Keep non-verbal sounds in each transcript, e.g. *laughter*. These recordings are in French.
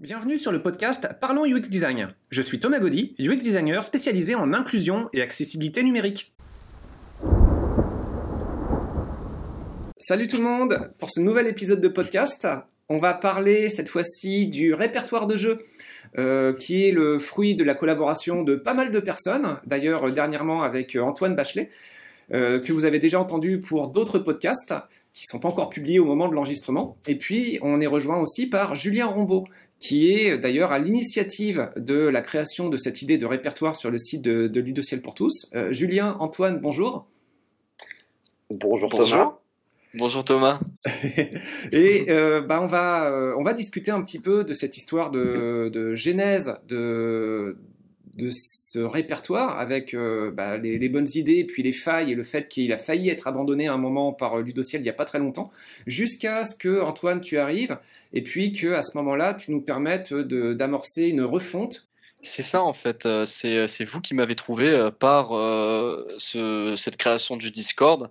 Bienvenue sur le podcast Parlons UX Design. Je suis Thomas Gaudy, UX designer spécialisé en inclusion et accessibilité numérique. Salut tout le monde Pour ce nouvel épisode de podcast, on va parler cette fois-ci du répertoire de jeux. Euh, qui est le fruit de la collaboration de pas mal de personnes, d'ailleurs dernièrement avec Antoine Bachelet, euh, que vous avez déjà entendu pour d'autres podcasts qui sont pas encore publiés au moment de l'enregistrement. Et puis, on est rejoint aussi par Julien Rombaud, qui est d'ailleurs à l'initiative de la création de cette idée de répertoire sur le site de, de Ludociel pour tous. Euh, Julien, Antoine, bonjour. Bonjour, Thomas. Bonjour Thomas. *laughs* et euh, bah on va euh, on va discuter un petit peu de cette histoire de, de genèse de de ce répertoire avec euh, bah, les, bonnes idées, puis les failles et le fait qu'il a failli être abandonné à un moment par euh, Ludociel il n'y a pas très longtemps, jusqu'à ce que Antoine tu arrives et puis que à ce moment-là tu nous permettes d'amorcer une refonte c'est ça en fait, euh, c'est vous qui m'avez trouvé par ce, cette création du Discord.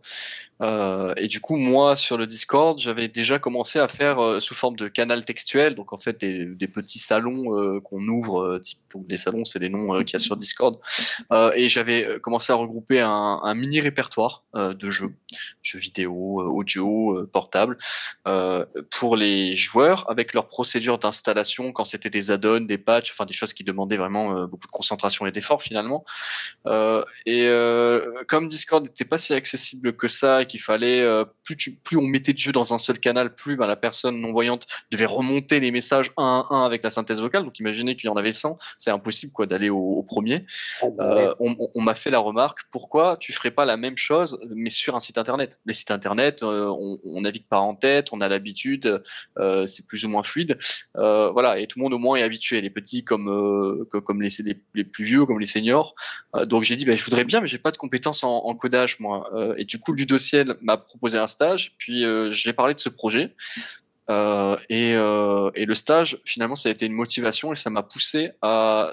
Euh, et du coup, moi, sur le Discord, j'avais déjà commencé à faire euh, sous forme de canal textuel, donc en fait des, des petits salons euh, qu'on ouvre, euh, type donc des salons, c'est les noms qu'il y a sur Discord. et j'avais commencé à regrouper un, un mini répertoire de jeux, jeux vidéo, audio, portable, pour les joueurs avec leur procédure d'installation quand c'était des add-ons, des patchs, enfin des choses qui demandaient vraiment beaucoup de concentration et d'effort finalement. et comme Discord n'était pas si accessible que ça qu'il fallait euh, plus, plus on mettait de jeu dans un seul canal, plus ben, la personne non voyante devait remonter les messages un à un avec la synthèse vocale. Donc imaginez qu'il y en avait 100, c'est impossible quoi d'aller au, premier. Oh, bah euh, on, m'a fait la remarque, pourquoi tu ferais pas la même chose mais sur un site internet? Les sites internet, euh, on, navigue pas en tête, on a l'habitude, c'est plus ou moins fluide, voilà. Et tout le monde au moins est habitué, les petits comme comme les, les, plus vieux, comme les seniors. donc j'ai dit, ben, je voudrais bien, mais j'ai pas de compétences en, en codage moi. et du coup, le dossier m'a proposé un stage, puis euh, j'ai parlé de ce projet. Euh, euh, et, le stage, finalement, ça a été une motivation et ça m'a poussé à,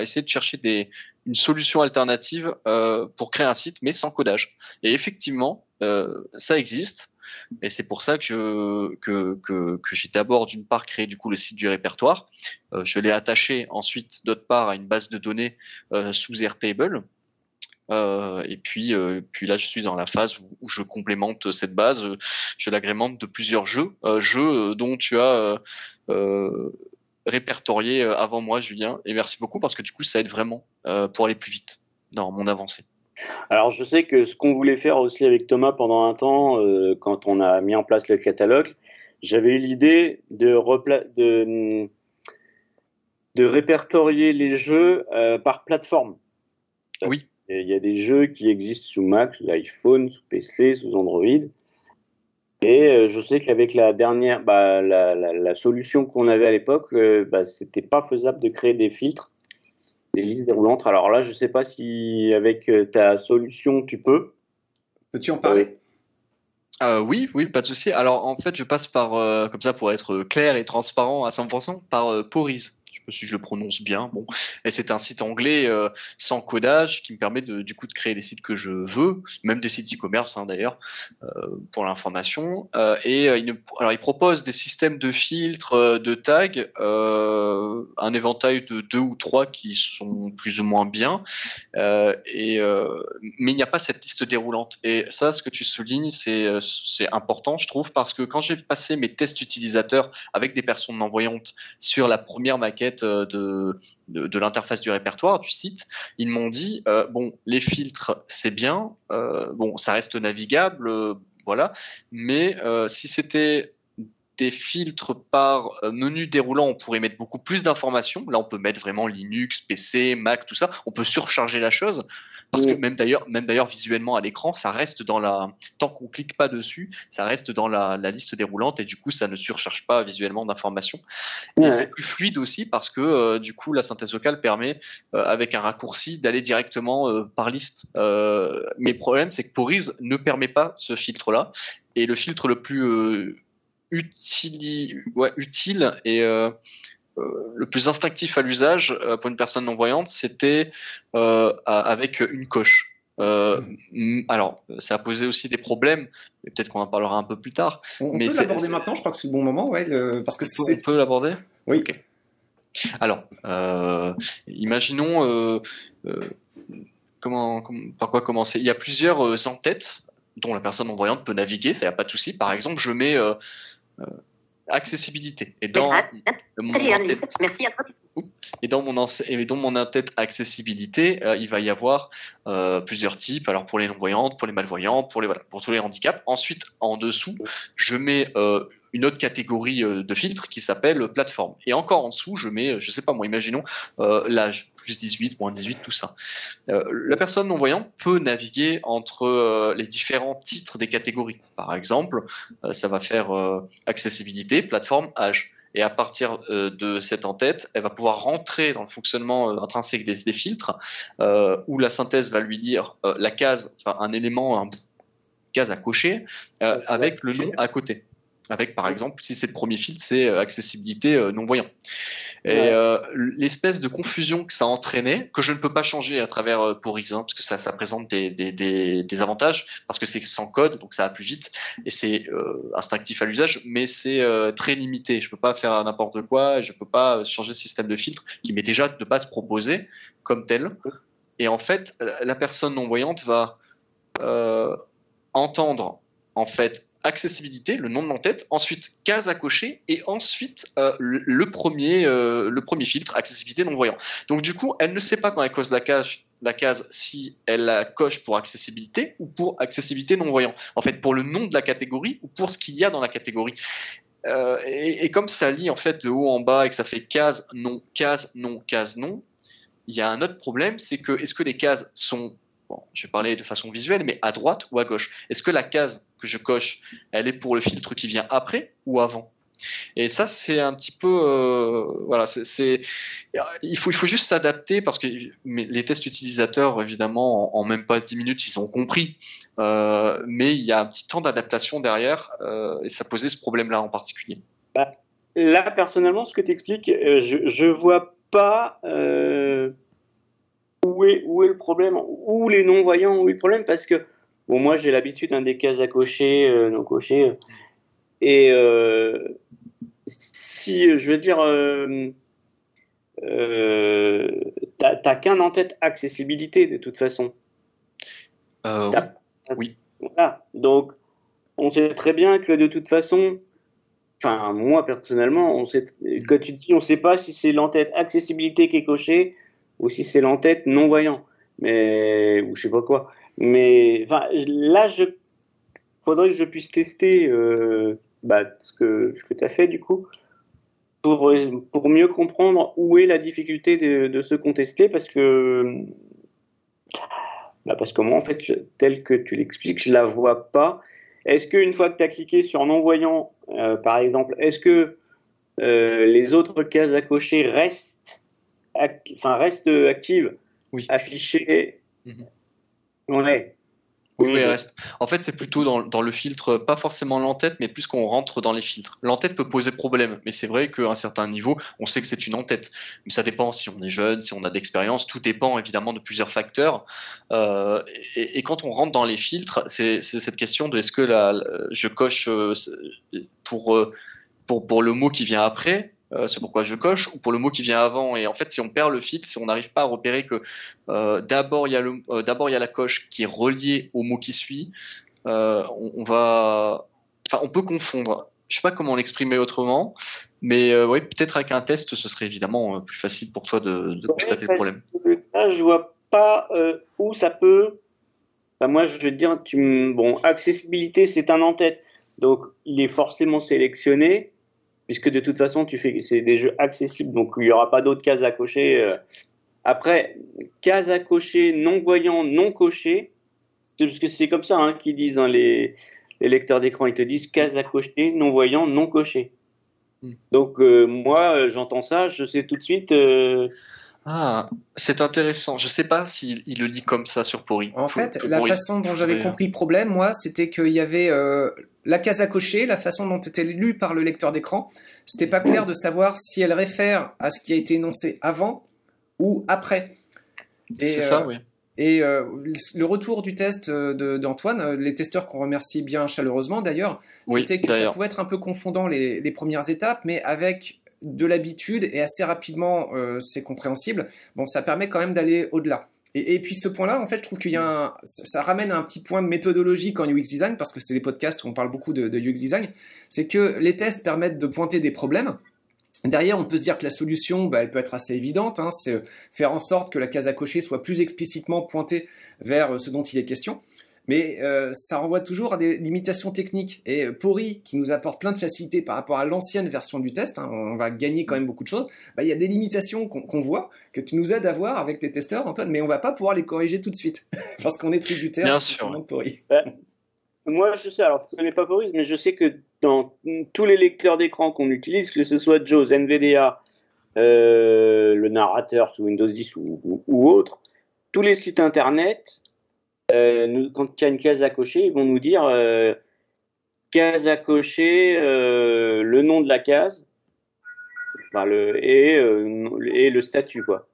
essayer de chercher des, une solution alternative pour créer un site, mais sans codage. Et effectivement, ça existe. Et c'est pour ça que, que, que, que j'ai d'abord d'une part créé du coup le site du répertoire. je l'ai attaché ensuite d'autre part à une base de données sous Airtable. Euh, et puis, euh, puis là, je suis dans la phase où, je complémente cette base. Je l'agrémente de plusieurs jeux, euh, jeux dont tu as répertorié avant moi, Julien. Et merci beaucoup parce que du coup, ça aide vraiment pour aller plus vite dans mon avancée. Alors, je sais que ce qu'on voulait faire aussi avec Thomas pendant un temps, quand on a mis en place le catalogue, j'avais eu l'idée de, de, de répertorier les jeux par plateforme. Oui il y a des jeux qui existent sous Mac, sous iPhone, sous PC, sous Android. Et euh, je sais qu'avec la dernière, bah, la, la, solution qu'on avait à l'époque, euh, bah, c'était pas faisable de créer des filtres, des listes déroulantes. Alors là, je sais pas si avec euh, ta solution tu peux. Peux-tu en parler? Oui, oui, pas de souci. Alors en fait, je passe par, comme ça pour être clair et transparent à 100%, par Porise si je le prononce bien. Bon, et c'est un site anglais euh, sans codage qui me permet de, du coup de créer les sites que je veux, même des sites e-commerce hein, d'ailleurs euh, pour l'information. Euh, et il, alors il propose des systèmes de filtres, de tags, un éventail de deux ou trois qui sont plus ou moins bien. et mais il n'y a pas cette liste déroulante. Et ça, ce que tu soulignes, c'est c'est important, je trouve, parce que quand j'ai passé mes tests utilisateurs avec des personnes non voyantes sur la première maquette euh, de, l'interface du répertoire du site, ils m'ont dit euh, bon, les filtres c'est bien, euh, bon, ça reste navigable, voilà, mais si c'était des filtres par menu déroulant, on pourrait mettre beaucoup plus d'informations. Là, on peut mettre vraiment Linux, PC, Mac, tout ça. On peut surcharger la chose. Parce que même d'ailleurs, même d'ailleurs visuellement à l'écran, ça reste dans la tant qu'on clique pas dessus, ça reste dans la, la, liste déroulante et du coup ça ne surcharge pas visuellement d'informations. Et c'est plus fluide aussi parce que euh, du coup la synthèse vocale permet euh, avec un raccourci d'aller directement euh, par liste. mais le problème c'est que Porise ne permet pas ce filtre là et le filtre le plus utile, ouais, utile et euh, le plus instinctif à l'usage euh, pour une personne non voyante, c'était euh, avec une coche. alors, ça a posé aussi des problèmes, mais peut-être qu'on en parlera un peu plus tard. On, mais peut l'aborder maintenant, je crois que c'est le bon moment, ouais, parce que on peut l'aborder? Oui. Alors, imaginons comment, par quoi commencer? Il y a plusieurs en-têtes dont la personne non-voyante peut naviguer, ça n'y a pas de souci. Par exemple, je mets accessibilité. Et dans, mon et dans mon et dans mon tête accessibilité, euh, il va y avoir euh, plusieurs types. Alors pour les non-voyantes, pour les malvoyants, pour les voilà, pour tous les handicaps. Ensuite, en dessous, je mets euh, une autre catégorie de filtres qui s'appelle plateforme. Et encore en dessous, je mets, je sais pas moi, imaginons l'âge plus 18, moins 18, tout ça. la personne non-voyante peut naviguer entre les différents titres des catégories. Par exemple, ça va faire accessibilité, plateforme, âge. Et à partir euh, de cette en-tête, elle va pouvoir rentrer dans le fonctionnement euh, intrinsèque des, filtres, euh, où la synthèse va lui dire la case, enfin un élément, un case à cocher, avec le nom à côté. Avec par exemple, si c'est le premier filtre, c'est accessibilité non-voyant. Et euh, l'espèce de confusion que ça a entraîné, que je ne peux pas changer à travers euh, Porix, hein, parce que ça, ça présente des, des, des, des, avantages, parce que c'est sans code, donc ça va plus vite, et c'est euh, instinctif à l'usage, mais c'est euh, très limité. Je peux pas faire n'importe quoi, je peux pas changer le système de filtre qui m'est déjà de base proposé comme tel. Et en fait, la personne non voyante va entendre en fait accessibilité, le nom de l'entête, ensuite case à cocher et ensuite euh, le, premier, euh, le premier filtre, accessibilité non-voyant. Donc du coup, elle ne sait pas quand elle cause la case, la case si elle la coche pour accessibilité ou pour accessibilité non-voyant. En fait, pour le nom de la catégorie ou pour ce qu'il y a dans la catégorie. Euh, et, et, comme ça lit en fait de haut en bas et que ça fait case, non, case, non, case, non, il y a un autre problème, c'est que est-ce que les cases sont bon, je vais parler de façon visuelle, mais à droite ou à gauche? Est-ce que la case que je coche, elle est pour le filtre qui vient après ou avant? Et ça, c'est un petit peu, euh, voilà, c'est, il faut, il faut juste s'adapter parce que les tests utilisateurs, évidemment, en, même pas 10 minutes, ils ont compris. Euh, mais il y a un petit temps d'adaptation derrière euh, et ça posait ce problème-là en particulier. Bah, là, personnellement, ce que tu expliques, je, je vois pas où est, où est le problème, où les non-voyants, où est le problème, parce que bon, moi j'ai l'habitude d'un des cases à cocher, euh, non cocher, et euh, si je veux dire, euh, euh t'as qu'un en tête accessibilité de toute façon. oui. Voilà. Donc, on sait très bien que de toute façon, enfin, moi personnellement, on sait, quand tu dis on sait pas si c'est l'entête accessibilité qui est cochée ou si c'est l'entête non-voyant, mais ou je sais pas quoi. Mais là, je faudrait que je puisse tester euh, bah, ce que, ce que tu as fait du coup pour, pour mieux comprendre où est la difficulté de, de se contester parce que bah parce que moi en fait tel que tu l'expliques je la vois pas est-ce qu'une fois que tu as cliqué sur non-voyant euh, par exemple est-ce que euh, les autres cases à cocher restent enfin, reste active, oui. affichée. Mhm. Ouais. Oui, oui, reste. En fait, c'est plutôt dans, dans, le filtre, pas forcément l'entête, mais plus qu'on rentre dans les filtres. L'entête peut poser problème, mais c'est vrai qu'à un certain niveau, on sait que c'est une entête. Mais ça dépend si on est jeune, si on a d'expérience, tout dépend évidemment de plusieurs facteurs. Euh, et, et, quand on rentre dans les filtres, c'est cette question de est-ce que la, je coche euh, pour, euh, pour, pour le mot qui vient après, euh, c'est pourquoi je coche, ou pour le mot qui vient avant. Et en fait, si on perd le fil, si on n'arrive pas à repérer que euh, d'abord il y a le, euh, d'abord il y a la coche qui est reliée au mot qui suit, on, on, va, enfin, on peut confondre. Je sais pas comment l'exprimer autrement, mais oui, peut-être avec un test, ce serait évidemment plus facile pour toi de, de constater le problème. Là, je vois pas où ça peut. Enfin, moi, je vais te dire, tu... bon, accessibilité, c'est un en-tête, donc il est forcément sélectionné puisque de toute façon, tu fais, c'est des jeux accessibles, donc il n'y aura pas d'autres cases à cocher. Euh. Après, cases à cocher, non voyant, non coché, parce que c'est comme ça hein, qu'ils disent, hein, les, les, lecteurs d'écran, ils te disent cases à cocher, non voyant, non coché. Hmm. Donc euh, moi, euh, j'entends ça, je sais tout de suite. Ah, c'est intéressant. Je sais pas s'il le dit comme ça sur Pori. En fait, la façon dont j'avais compris le problème, moi, c'était qu'il y avait la case à cocher, la façon dont était lue par le lecteur d'écran, c'était pas clair de savoir si elle réfère à ce qui a été énoncé avant ou après. C'est ça, euh, oui. Et euh, le retour du test d'Antoine, euh, les testeurs qu'on remercie bien chaleureusement d'ailleurs, c'était que ça pouvait être un peu confondant les, premières étapes, mais avec de l'habitude et assez rapidement c'est compréhensible, bon, ça permet quand même d'aller au-delà. Et, puis ce point-là, en fait, je trouve qu'il y a un, ça ramène un petit point de méthodologie en UX design, parce que c'est des podcasts où on parle beaucoup de, de UX design, c'est que les tests permettent de pointer des problèmes, Derrière, on peut se dire que la solution, bah, elle peut être assez évidente. Hein, c'est faire en sorte que la case à cocher soit plus explicitement pointée vers euh, ce dont il est question. Mais euh, ça renvoie toujours à des limitations techniques. Et euh, Pori, qui nous apporte plein de facilités par rapport à l'ancienne version du test, hein, on va gagner quand même beaucoup de choses, bah, il y a des limitations qu'on voit, que tu nous aides à voir avec tes testeurs, Antoine, mais on va pas pouvoir les corriger tout de suite, *laughs* parce qu'on est tributaire Bien sûr. de Pori. *laughs* Moi, je sais, alors je connais pas Boris, mais je sais que dans tous les lecteurs d'écran qu'on utilise, que ce soit JAWS, NVDA, euh, le narrateur sous Windows 10 ou, ou, autre, tous les sites internet, euh, nous, quand il y a une case à cocher, ils vont nous dire euh, case à cocher, euh, le nom de la case, enfin, le, et, euh, et le statut, quoi.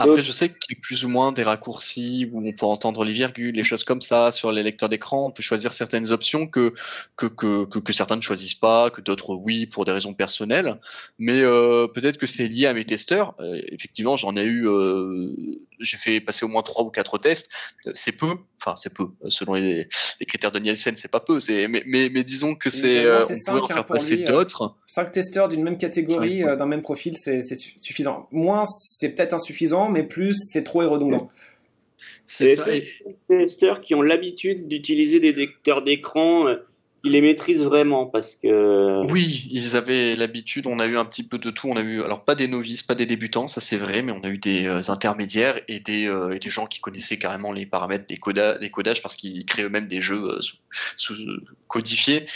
Après, je sais qu'il y a plus ou moins des raccourcis où on peut entendre les virgules, les choses comme ça sur les lecteurs d'écran. On peut choisir certaines options que que, que, que, certains ne choisissent pas, que d'autres oui pour des raisons personnelles. Mais euh, peut-être que c'est lié à mes testeurs. Effectivement, j'en ai eu, euh, j'ai fait passer au moins trois ou quatre tests. C'est peu, enfin c'est peu selon les, les, critères de Nielsen, c'est pas peu. C'est mais, mais, mais disons que c'est on pourrait en faire hein, passer d'autres. Cinq testeurs d'une même catégorie, d'un même profil, c'est suffisant. Moins, c'est peut-être insuffisant mais plus c'est trop et redondant. C'est ça. Les testeurs qui ont l'habitude d'utiliser des lecteurs d'écran euh, ils les maîtrisent vraiment parce que. Oui, ils avaient l'habitude. On a eu un petit peu de tout. On a eu, alors pas des novices, pas des débutants, ça c'est vrai, mais on a eu des euh, intermédiaires et des, euh, et des gens qui connaissaient carrément les paramètres des, des codages parce qu'ils créent eux-mêmes des jeux euh, sous, codifiés.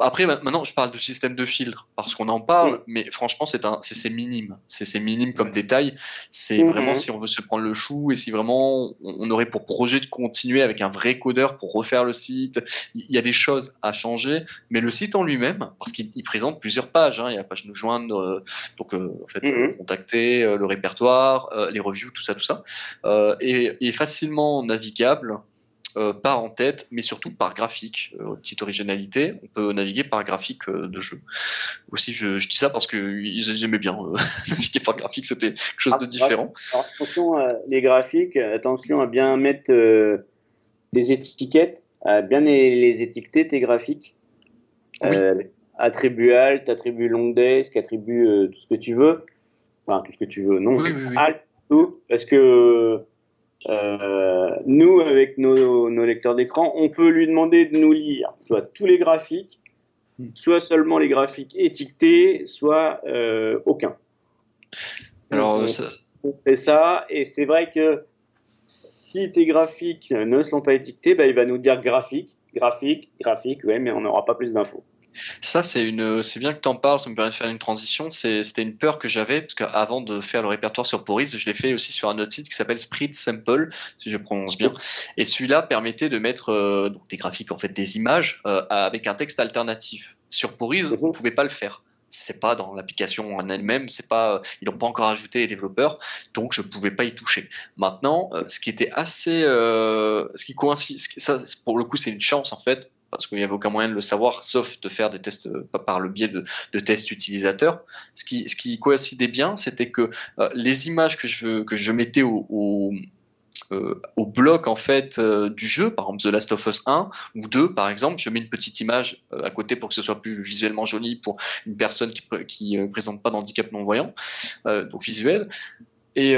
Après, maintenant, je parle du système de filtre parce qu'on en parle, mais franchement, c'est un, c'est minime. C'est minime comme détail. C'est mhm. vraiment si on veut se prendre le chou et si vraiment on aurait pour projet de continuer avec un vrai codeur pour refaire le site. Il y a des choses à changer, mais le site en lui-même, parce qu'il présente plusieurs pages, hein, il y a la page nous joindre, euh, donc euh, en fait mhm. contacter, euh, le répertoire, les reviews, tout ça, tout ça, et est facilement navigable. Par en tête, mais surtout par graphique. petite originalité, on peut naviguer par graphique de jeu. Aussi, je, dis ça parce que j'aimais bien *laughs* naviguer par graphique, c'était quelque chose de ah, différent. attention, les graphiques, attention à bien mettre des étiquettes euh, bien les, étiqueter, tes graphiques. Euh, attribut alt, attribut long desk, attribut euh, tout ce que tu veux. Enfin, tout ce que tu veux, non. alt, tout. Parce que nous, avec nos, nos lecteurs d'écran, on peut lui demander de nous lire soit tous les graphiques, hmm. soit seulement les graphiques étiquetés, soit aucun. Alors, ça... on fait ça, et c'est vrai que si tes graphiques ne sont pas étiquetés, bah, il va nous dire graphique, graphique, graphique, ouais, mais on n'aura pas plus d'infos. Ça, c'est une, c'est bien que tu en parles, ça me permet de faire une transition. c'était une peur que j'avais, parce qu'avant de faire le répertoire sur Poris, je l'ai fait aussi sur un autre site qui s'appelle Sprit Sample, si je prononce bien. Et celui-là permettait de mettre euh, des graphiques, en fait, des images euh, avec un texte alternatif. Sur Poris, mhm. on ne pouvait pas le faire c'est pas dans l'application en elle-même, c'est pas, ils n'ont pas encore ajouté les développeurs, donc je pouvais pas y toucher. Maintenant, euh, ce qui était assez, euh, ce qui coïncide, ça pour le coup c'est une chance en fait, parce qu'il n'y avait aucun moyen de le savoir, sauf de faire des tests euh, par le biais de, tests utilisateurs. Ce qui, coïncidait bien, c'était que les images que je, mettais au, au euh, bloc en fait euh, du jeu, par exemple The Last of Us 1 ou 2 par exemple, je mets une petite image euh, à côté pour que ce soit plus visuellement joli pour une personne qui, qui présente pas d'handicap non voyant, donc visuel. Et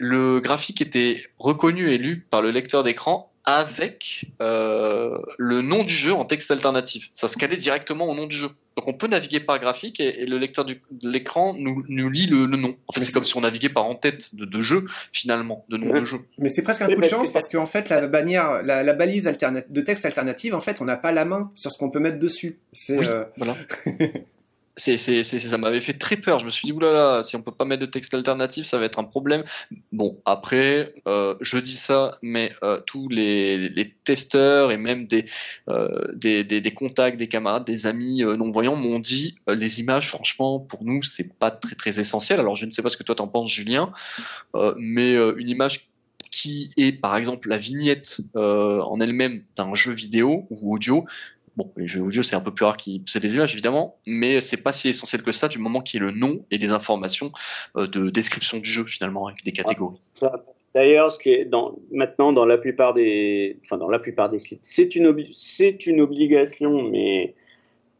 le graphique était reconnu et lu par le lecteur d'écran avec euh, le nom du jeu en texte alternatif. Ça se calait directement au nom du jeu. Donc on peut naviguer par graphique et, le lecteur de l'écran nous, nous, lit le, nom. En fait, c'est comme si on naviguait par en tête de, de jeu finalement, de nom de jeu. Mais c'est presque un coup de chance parce qu'en fait la bannière, la, balise de texte alternative, en fait, on n'a pas la main sur ce qu'on peut mettre dessus. C'est oui, euh, voilà. *laughs* c'est, c'est, c'est, ça m'avait fait très peur. Je me suis dit, oulala, si on peut pas mettre de texte alternatif, ça va être un problème. Bon, après, euh, je dis ça, mais euh, tous les, testeurs et même des, euh, des, des, des, contacts, des camarades, des amis non-voyants m'ont dit, les images, franchement, pour nous, c'est pas très très essentiel. Alors, je ne sais pas ce que toi t'en penses, Julien, mais une image qui est par exemple la vignette en elle-même d'un jeu vidéo ou audio, Bon, les jeux audio, c'est un peu plus rare qu'ils possèdent des images, évidemment, mais c'est pas si essentiel que ça du moment qu'il y ait le nom et des informations euh, de description du jeu, finalement, avec des catégories. D'ailleurs, ce qui est dans, maintenant dans la plupart des, enfin dans la plupart des sites, c'est une, c'est une obligation, mais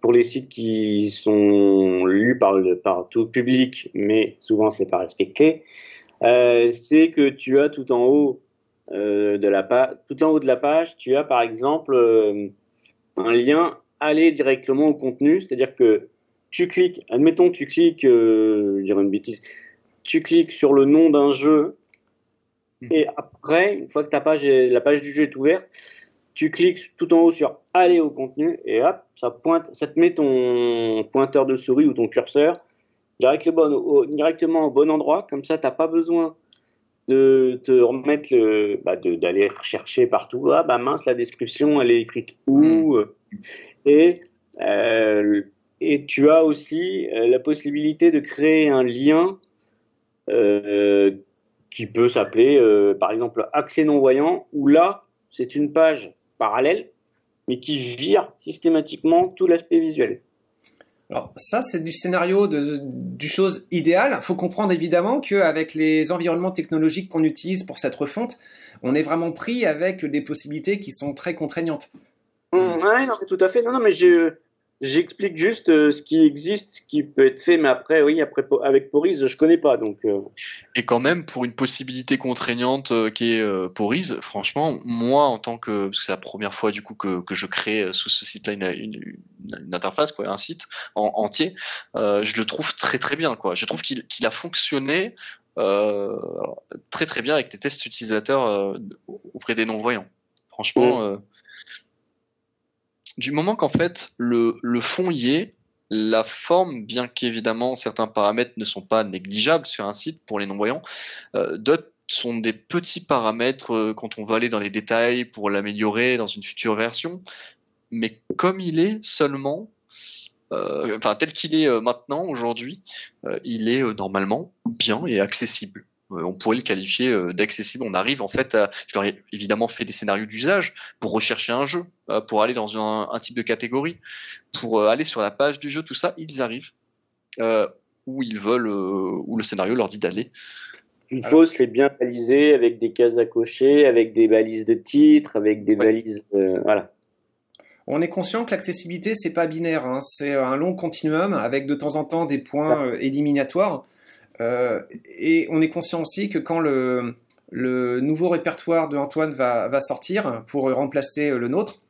pour les sites qui sont lus par, le, par tout public, mais souvent c'est pas respecté, euh, c'est que tu as tout en haut euh, de la page, tout en haut de la page, tu as par exemple un lien aller directement au contenu, c'est-à-dire que tu cliques, admettons tu cliques, euh, je dirais une bêtise, tu cliques sur le nom d'un jeu hmm. et après, une fois que ta page la page du jeu est ouverte, tu cliques tout en haut sur aller au contenu et hop, ça pointe, ça te met ton pointeur de souris ou ton curseur directement au, directement au bon endroit, comme ça, tu n'as pas besoin de te remettre le, bah, d'aller rechercher partout. Ah bah mince, la description, elle est écrite où hmm. Et euh, et tu as aussi euh, la possibilité de créer un lien euh, qui peut s'appeler, par exemple, accès non voyant, où là, c'est une page parallèle, mais qui vire systématiquement tout l'aspect visuel. Alors ça, c'est du scénario de, du chose idéale. Il faut comprendre évidemment qu'avec les environnements technologiques qu'on utilise pour cette refonte, on est vraiment pris avec des possibilités qui sont très contraignantes. Mmh, oui, non, tout à fait. Non, non, mais je, J'explique juste euh, ce qui existe, ce qui peut être fait, mais après, oui, après avec Porise, je connais pas, donc. Euh. Et quand même, pour une possibilité contraignante euh, qui est Porise, franchement, moi, en tant que, parce que c'est la première fois du coup que, que je crée sous ce site-là une, une, interface, quoi, un site en, entier, je le trouve très très bien, quoi. Je trouve qu'il a fonctionné très très bien avec les tests utilisateurs auprès des non-voyants. Franchement. Mm du moment qu'en fait le, le fond y est, la forme, bien qu'évidemment certains paramètres ne sont pas négligeables sur un site pour les non-voyants, euh, d'autres sont des petits paramètres euh, quand on va aller dans les détails pour l'améliorer dans une future version. Mais comme il est seulement, euh, enfin tel qu'il est maintenant aujourd'hui, il est normalement bien et accessible. Euh, on pourrait le qualifier euh, d'accessible. On arrive en fait à, je leur ai évidemment fait des scénarios d'usage pour rechercher un jeu, euh, pour aller dans un, type de catégorie, pour aller sur la page du jeu, tout ça, ils arrivent où ils veulent, où le scénario leur dit d'aller. Il faut se les bien baliser avec des cases à cocher, avec des balises de titre, avec des balises, voilà. On est conscient que l'accessibilité c'est pas binaire, hein. c'est un long continuum avec de temps en temps des points éliminatoires. Euh, et on est conscient aussi que quand le, nouveau répertoire de Antoine va, sortir pour remplacer le nôtre,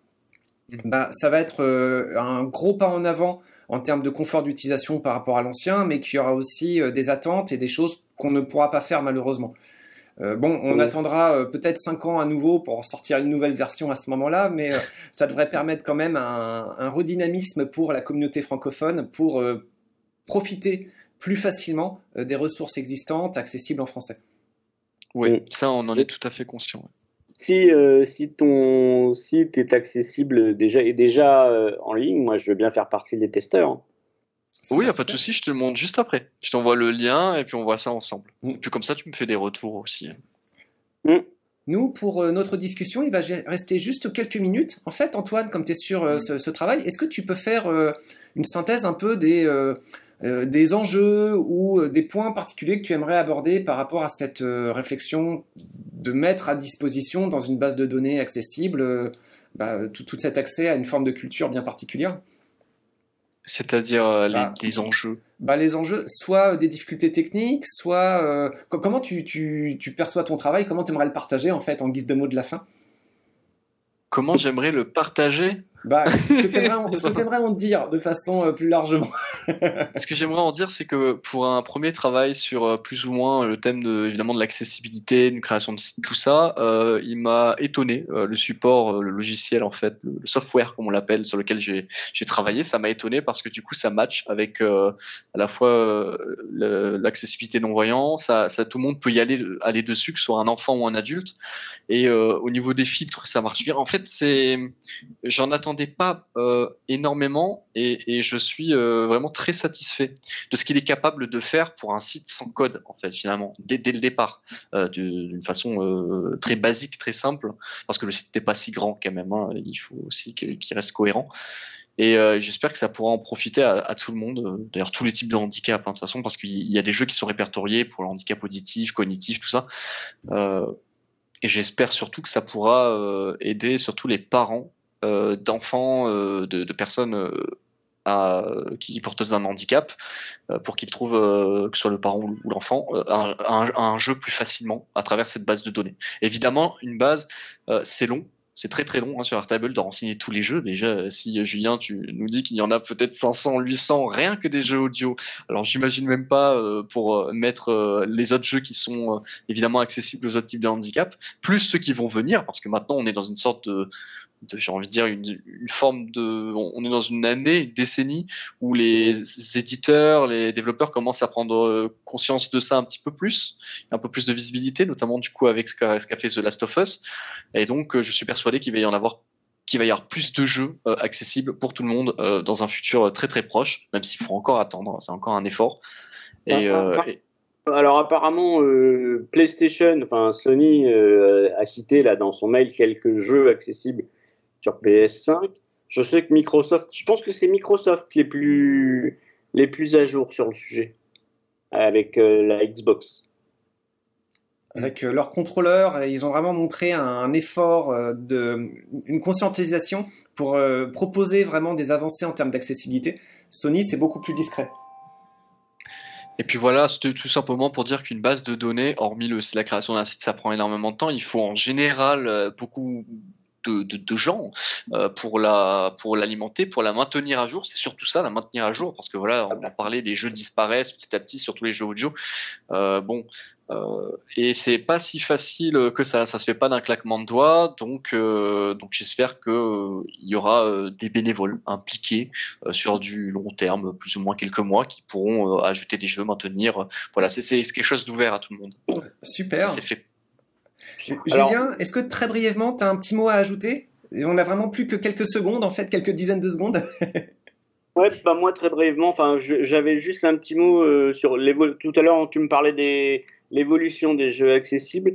bah, ça va être euh, un gros pas en avant en termes de confort d'utilisation par rapport à l'ancien, mais qu'il y aura aussi euh, des attentes et des choses qu'on ne pourra pas faire malheureusement. bon, on attendra peut-être 5 ans à nouveau pour sortir une nouvelle version à ce moment-là, mais ça devrait permettre quand même un, un, redynamisme pour la communauté francophone pour profiter plus facilement euh, des ressources existantes accessibles en français. Oui, ça on en est tout à fait conscient. Si, euh, si ton site est accessible déjà et déjà euh, en ligne, moi je veux bien faire partie des testeurs. Oui, a pas de souci, je te le montre juste après. Je t'envoie le lien et puis on voit ça ensemble. Mm. Puis comme ça, tu me fais des retours aussi. Mm. Nous, pour notre discussion, il va rester juste quelques minutes. En fait, Antoine, comme tu es sur mm. ce, ce, travail, est-ce que tu peux faire une synthèse un peu des, euh, des enjeux ou euh, des points particuliers que tu aimerais aborder par rapport à cette euh, réflexion de mettre à disposition dans une base de données accessible bah, tout, cet accès à une forme de culture bien particulière? C'est-à-dire les, bah, enjeux. bah, Les enjeux, soit des difficultés techniques, soit comment tu, tu, perçois ton travail, comment tu aimerais le partager en fait en guise de mot de la fin? Comment j'aimerais le partager? Bah, *laughs* ce que tu aimerais en dire de façon euh, plus largement. *laughs* Ce que j'aimerais en dire, c'est que pour un premier travail sur euh, plus ou moins le thème de, évidemment de l'accessibilité, une création de site, tout ça, euh, il m'a étonné le support, le logiciel en fait, le, software comme on l'appelle, sur lequel j'ai travaillé, ça m'a étonné parce que du coup ça match avec à la fois l'accessibilité non voyant, ça, ça, tout le monde peut y aller aller dessus, que ce soit un enfant ou un adulte, et au niveau des filtres, ça marche bien. En fait, c'est j'en attends attendais pas euh, énormément et, je suis euh, vraiment très satisfait de ce qu'il est capable de faire pour un site sans code en fait finalement dès, le départ euh, d'une façon très basique, très simple parce que le site n'est pas si grand quand même. Hein, il faut aussi qu'il reste cohérent. Et j'espère que ça pourra en profiter à, tout le monde, d'ailleurs tous les types de handicap, hein, de toute façon, parce qu'il y a des jeux qui sont répertoriés pour le handicap auditif, cognitif, tout ça. Et j'espère surtout que ça pourra aider surtout les parents d'enfants, euh, de, personnes à, qui portent d'un handicap, pour qu'ils trouvent, que ce soit le parent ou l'enfant, un, jeu plus facilement à travers cette base de données. Évidemment, une base, c'est long, c'est très très long hein, sur Airtable de renseigner tous les jeux. Déjà, si Julien, tu nous dis qu'il y en a peut-être 500, 800, rien que des jeux audio. Alors, j'imagine même pas euh, pour euh, mettre euh, les autres jeux qui sont évidemment accessibles aux autres types de handicap, plus ceux qui vont venir, parce que maintenant on est dans une sorte de, j'ai envie de dire une, une, forme de on est dans une année une décennie où les éditeurs les développeurs commencent à prendre conscience de ça un petit peu plus un peu plus de visibilité notamment du coup avec ce qu'a qu fait The Last of Us. Et donc je suis persuadé qu'il va y en avoir qu'il va y avoir plus de jeux euh, accessibles pour tout le monde euh, dans un futur très très proche même s'il faut encore attendre c'est encore un effort. Et, euh, et... Alors apparemment, euh, PlayStation, enfin Sony euh, a cité là dans son mail quelques jeux accessibles sur PS5. Je sais que Microsoft, je pense que c'est Microsoft les plus les plus à jour sur le sujet avec euh, la Xbox. Avec euh, leur contrôleur, ils ont vraiment montré un effort euh, de une conscientisation pour euh, proposer vraiment des avancées en termes d'accessibilité. Sony, c'est beaucoup plus discret. Et puis voilà, c'était tout simplement pour dire qu'une base de données, hormis le, la création d'un site, ça prend énormément de temps. Il faut en général beaucoup de, de, de gens euh, pour la pour l'alimenter, pour la maintenir à jour. C'est surtout ça, la maintenir à jour, parce que voilà, on a parlé, les jeux disparaissent petit à petit, surtout les jeux audio. Euh, bon, euh, et c'est pas si facile que ça, ça se fait pas d'un claquement de doigts. Donc euh, donc j'espère que euh, il y aura euh, des bénévoles impliqués sur du long terme, plus ou moins quelques mois, qui pourront ajouter des jeux, maintenir. Voilà, c'est c'est quelque chose d'ouvert à tout le monde. Super. Fait alors, Julien, est-ce que très brièvement, tu as un petit mot à ajouter? On a vraiment plus que quelques secondes, en fait, quelques dizaines de secondes. *laughs* ouais, bah moi très brièvement, enfin, j'avais juste un petit mot euh, sur l'évolution. Tout à l'heure, tu me parlais des l'évolution des jeux accessibles.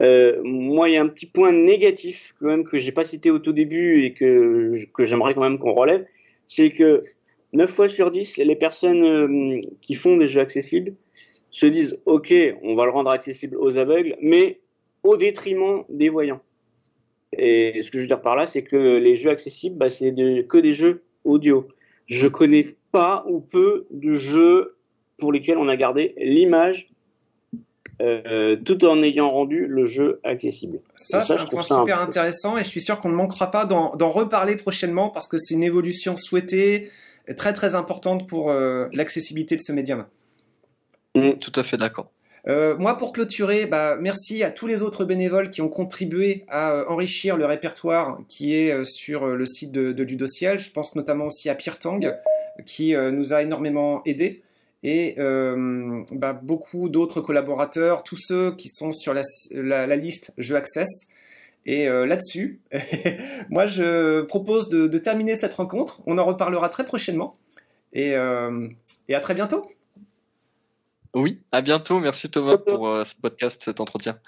Euh, moi, il y a un petit point négatif quand même que j'ai pas cité au tout début et que que j'aimerais quand même qu'on relève, c'est que 9 fois sur 10, les personnes euh, qui font des jeux accessibles se disent OK, on va le rendre accessible aux aveugles, mais au détriment des voyants. Et ce que je veux dire par là, c'est que les jeux accessibles, bah, c'est de, que des jeux audio. Je connais pas ou peu de jeux pour lesquels on a gardé l'image euh, tout en ayant rendu le jeu accessible. Ça, ça c'est un point super un... intéressant et je suis sûr qu'on ne manquera pas d'en reparler prochainement parce que c'est une évolution souhaitée, très très importante pour euh, l'accessibilité de ce médium. Mmh. Tout à fait d'accord. Euh, moi, pour clôturer, bah, merci à tous les autres bénévoles qui ont contribué à euh, enrichir le répertoire qui est euh, sur le site de, de, Ludociel. Je pense notamment aussi à Pierre Tang, qui nous a énormément aidé, et bah, beaucoup d'autres collaborateurs, tous ceux qui sont sur la, liste Je Access. Et là-dessus, *laughs* moi, je propose de, terminer cette rencontre. On en reparlera très prochainement. Et à très bientôt. Oui, à bientôt. Merci Thomas pour euh, ce podcast, cet entretien.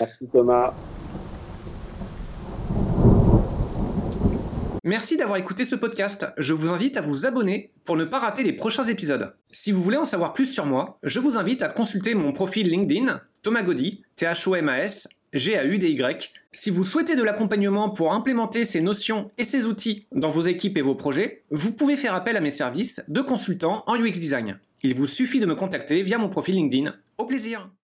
Merci Thomas. Merci d'avoir écouté ce podcast. Je vous invite à vous abonner pour ne pas rater les prochains épisodes. Si vous voulez en savoir plus sur moi, je vous invite à consulter mon profil LinkedIn, Thomas Gaudy, T-H-O-M-A-S, G-A-U-D-Y. Si vous souhaitez de l'accompagnement pour implémenter ces notions et ces outils dans vos équipes et vos projets, vous pouvez faire appel à mes services de consultant en UX Design. Il vous suffit de me contacter via mon profil LinkedIn. Au plaisir